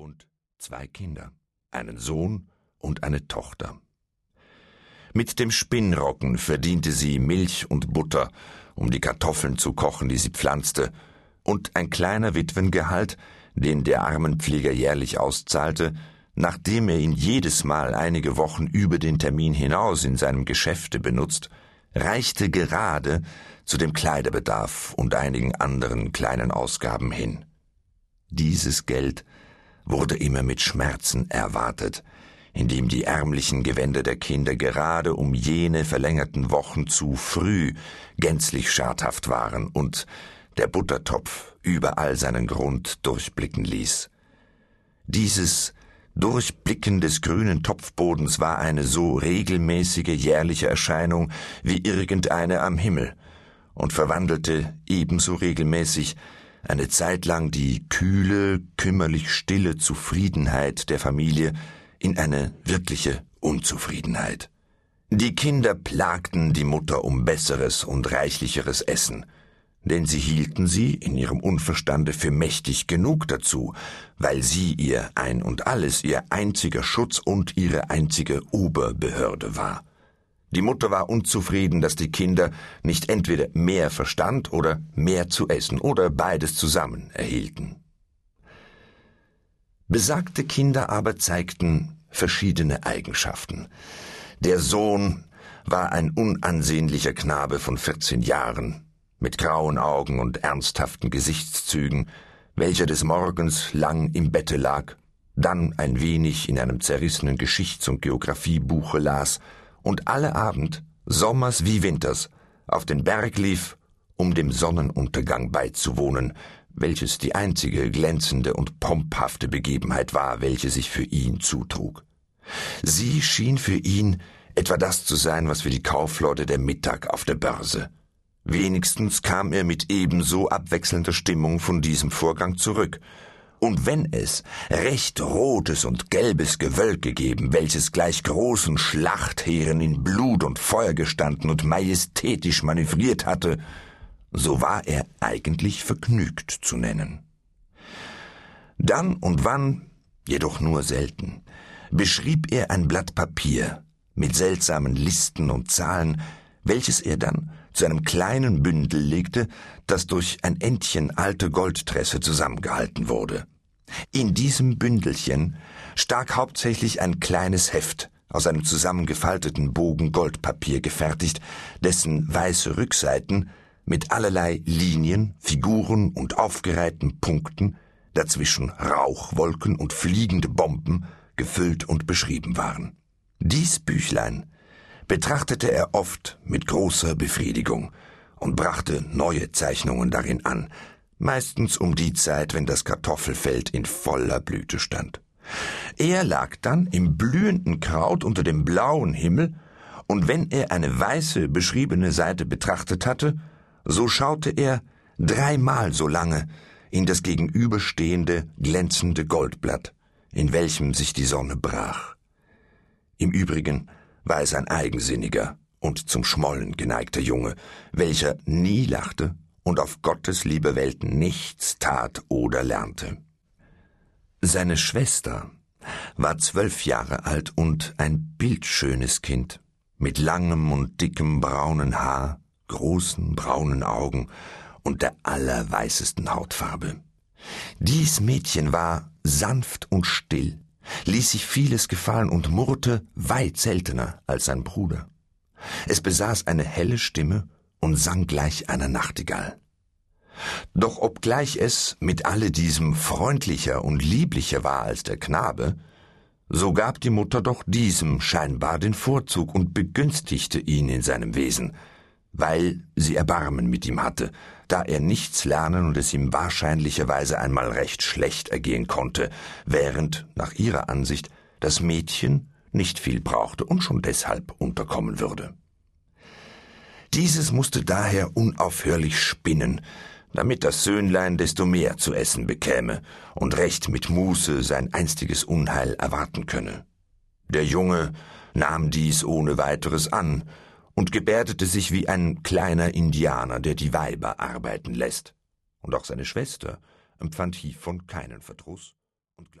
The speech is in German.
und zwei Kinder, einen Sohn und eine Tochter. Mit dem Spinnrocken verdiente sie Milch und Butter, um die Kartoffeln zu kochen, die sie pflanzte, und ein kleiner Witwengehalt, den der Armenpfleger jährlich auszahlte, nachdem er ihn jedes Mal einige Wochen über den Termin hinaus in seinem Geschäfte benutzt, reichte gerade zu dem Kleiderbedarf und einigen anderen kleinen Ausgaben hin. Dieses Geld wurde immer mit Schmerzen erwartet, indem die ärmlichen Gewänder der Kinder gerade um jene verlängerten Wochen zu früh gänzlich schadhaft waren und der Buttertopf überall seinen Grund durchblicken ließ. Dieses Durchblicken des grünen Topfbodens war eine so regelmäßige jährliche Erscheinung wie irgendeine am Himmel und verwandelte ebenso regelmäßig eine Zeit lang die kühle, kümmerlich stille Zufriedenheit der Familie in eine wirkliche Unzufriedenheit. Die Kinder plagten die Mutter um besseres und reichlicheres Essen, denn sie hielten sie in ihrem Unverstande für mächtig genug dazu, weil sie ihr ein und alles, ihr einziger Schutz und ihre einzige Oberbehörde war. Die Mutter war unzufrieden, dass die Kinder nicht entweder mehr Verstand oder mehr zu essen oder beides zusammen erhielten. Besagte Kinder aber zeigten verschiedene Eigenschaften. Der Sohn war ein unansehnlicher Knabe von vierzehn Jahren, mit grauen Augen und ernsthaften Gesichtszügen, welcher des Morgens lang im Bette lag, dann ein wenig in einem zerrissenen Geschichts- und Geographiebuche las und alle Abend, sommers wie winters, auf den Berg lief, um dem Sonnenuntergang beizuwohnen, welches die einzige glänzende und pomphafte Begebenheit war, welche sich für ihn zutrug. Sie schien für ihn etwa das zu sein, was für die Kaufleute der Mittag auf der Börse. Wenigstens kam er mit ebenso abwechselnder Stimmung von diesem Vorgang zurück, und wenn es recht rotes und gelbes Gewölk gegeben, welches gleich großen Schlachtheeren in Blut und Feuer gestanden und majestätisch manövriert hatte, so war er eigentlich vergnügt zu nennen. Dann und wann, jedoch nur selten, beschrieb er ein Blatt Papier mit seltsamen Listen und Zahlen, welches er dann zu einem kleinen Bündel legte, das durch ein Endchen alte Goldtresse zusammengehalten wurde. In diesem Bündelchen stak hauptsächlich ein kleines Heft aus einem zusammengefalteten Bogen Goldpapier gefertigt, dessen weiße Rückseiten mit allerlei Linien, Figuren und aufgereihten Punkten, dazwischen Rauchwolken und fliegende Bomben, gefüllt und beschrieben waren. Dies Büchlein betrachtete er oft mit großer Befriedigung und brachte neue Zeichnungen darin an, meistens um die Zeit, wenn das Kartoffelfeld in voller Blüte stand. Er lag dann im blühenden Kraut unter dem blauen Himmel, und wenn er eine weiße beschriebene Seite betrachtet hatte, so schaute er dreimal so lange in das gegenüberstehende glänzende Goldblatt, in welchem sich die Sonne brach. Im Übrigen war es ein eigensinniger und zum Schmollen geneigter Junge, welcher nie lachte und auf Gottes liebe Welt nichts tat oder lernte. Seine Schwester war zwölf Jahre alt und ein bildschönes Kind, mit langem und dickem braunen Haar, großen braunen Augen und der allerweißesten Hautfarbe. Dies Mädchen war sanft und still, ließ sich vieles gefallen und murrte weit seltener als sein Bruder. Es besaß eine helle Stimme und sang gleich einer Nachtigall. Doch obgleich es mit alle diesem freundlicher und lieblicher war als der Knabe, so gab die Mutter doch diesem scheinbar den Vorzug und begünstigte ihn in seinem Wesen, weil sie Erbarmen mit ihm hatte, da er nichts lernen und es ihm wahrscheinlicherweise einmal recht schlecht ergehen konnte, während, nach ihrer Ansicht, das Mädchen nicht viel brauchte und schon deshalb unterkommen würde. Dieses musste daher unaufhörlich spinnen, damit das Söhnlein desto mehr zu essen bekäme und recht mit Muße sein einstiges Unheil erwarten könne. Der Junge nahm dies ohne weiteres an und gebärdete sich wie ein kleiner Indianer, der die Weiber arbeiten lässt. Und auch seine Schwester empfand hievon keinen Verdruss und glaubte